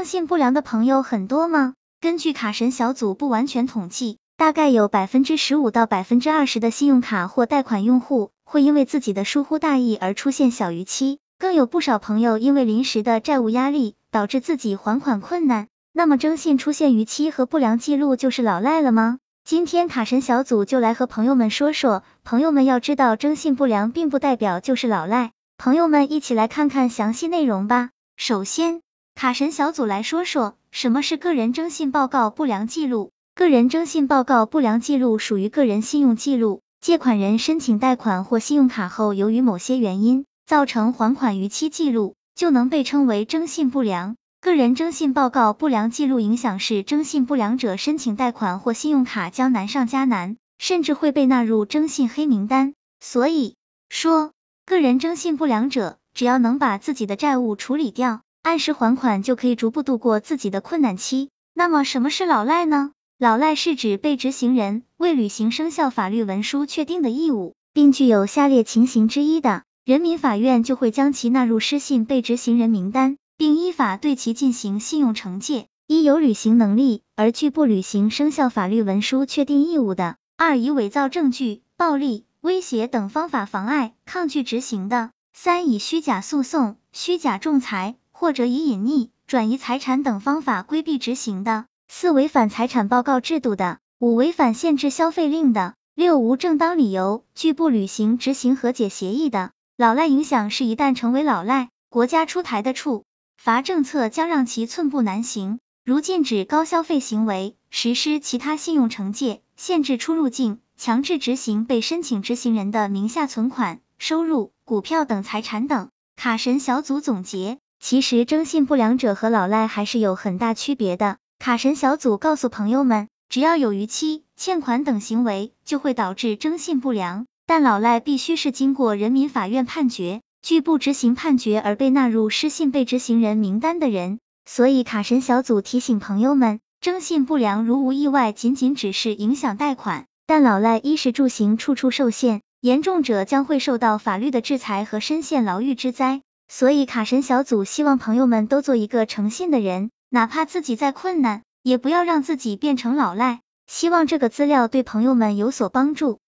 征信不良的朋友很多吗？根据卡神小组不完全统计，大概有百分之十五到百分之二十的信用卡或贷款用户会因为自己的疏忽大意而出现小逾期，更有不少朋友因为临时的债务压力导致自己还款困难。那么征信出现逾期和不良记录就是老赖了吗？今天卡神小组就来和朋友们说说，朋友们要知道征信不良并不代表就是老赖，朋友们一起来看看详细内容吧。首先，卡神小组来说说什么是个人征信报告不良记录。个人征信报告不良记录属于个人信用记录，借款人申请贷款或信用卡后，由于某些原因造成还款逾期记录，就能被称为征信不良。个人征信报告不良记录影响是征信不良者申请贷款或信用卡将难上加难，甚至会被纳入征信黑名单。所以说，个人征信不良者只要能把自己的债务处理掉，按时还款，就可以逐步度过自己的困难期。那么什么是老赖呢？老赖是指被执行人未履行生效法律文书确定的义务，并具有下列情形之一的，人民法院就会将其纳入失信被执行人名单。并依法对其进行信用惩戒：一、有履行能力而拒不履行生效法律文书确定义务的；二、以伪造证据、暴力、威胁等方法妨碍、抗拒执行的；三、以虚假诉讼、虚假仲裁或者以隐匿、转移财产等方法规避执行的；四、违反财产报告制度的；五、违反限制消费令的；六、无正当理由拒不履行执行和解协议的。老赖影响是，一旦成为老赖，国家出台的处。罚政策将让其寸步难行，如禁止高消费行为，实施其他信用惩戒，限制出入境，强制执行被申请执行人的名下存款、收入、股票等财产等。卡神小组总结，其实征信不良者和老赖还是有很大区别的。卡神小组告诉朋友们，只要有逾期、欠款等行为，就会导致征信不良，但老赖必须是经过人民法院判决。拒不执行判决而被纳入失信被执行人名单的人，所以卡神小组提醒朋友们，征信不良如无意外，仅仅只是影响贷款，但老赖衣食住行处处受限，严重者将会受到法律的制裁和深陷牢狱之灾。所以卡神小组希望朋友们都做一个诚信的人，哪怕自己再困难，也不要让自己变成老赖。希望这个资料对朋友们有所帮助。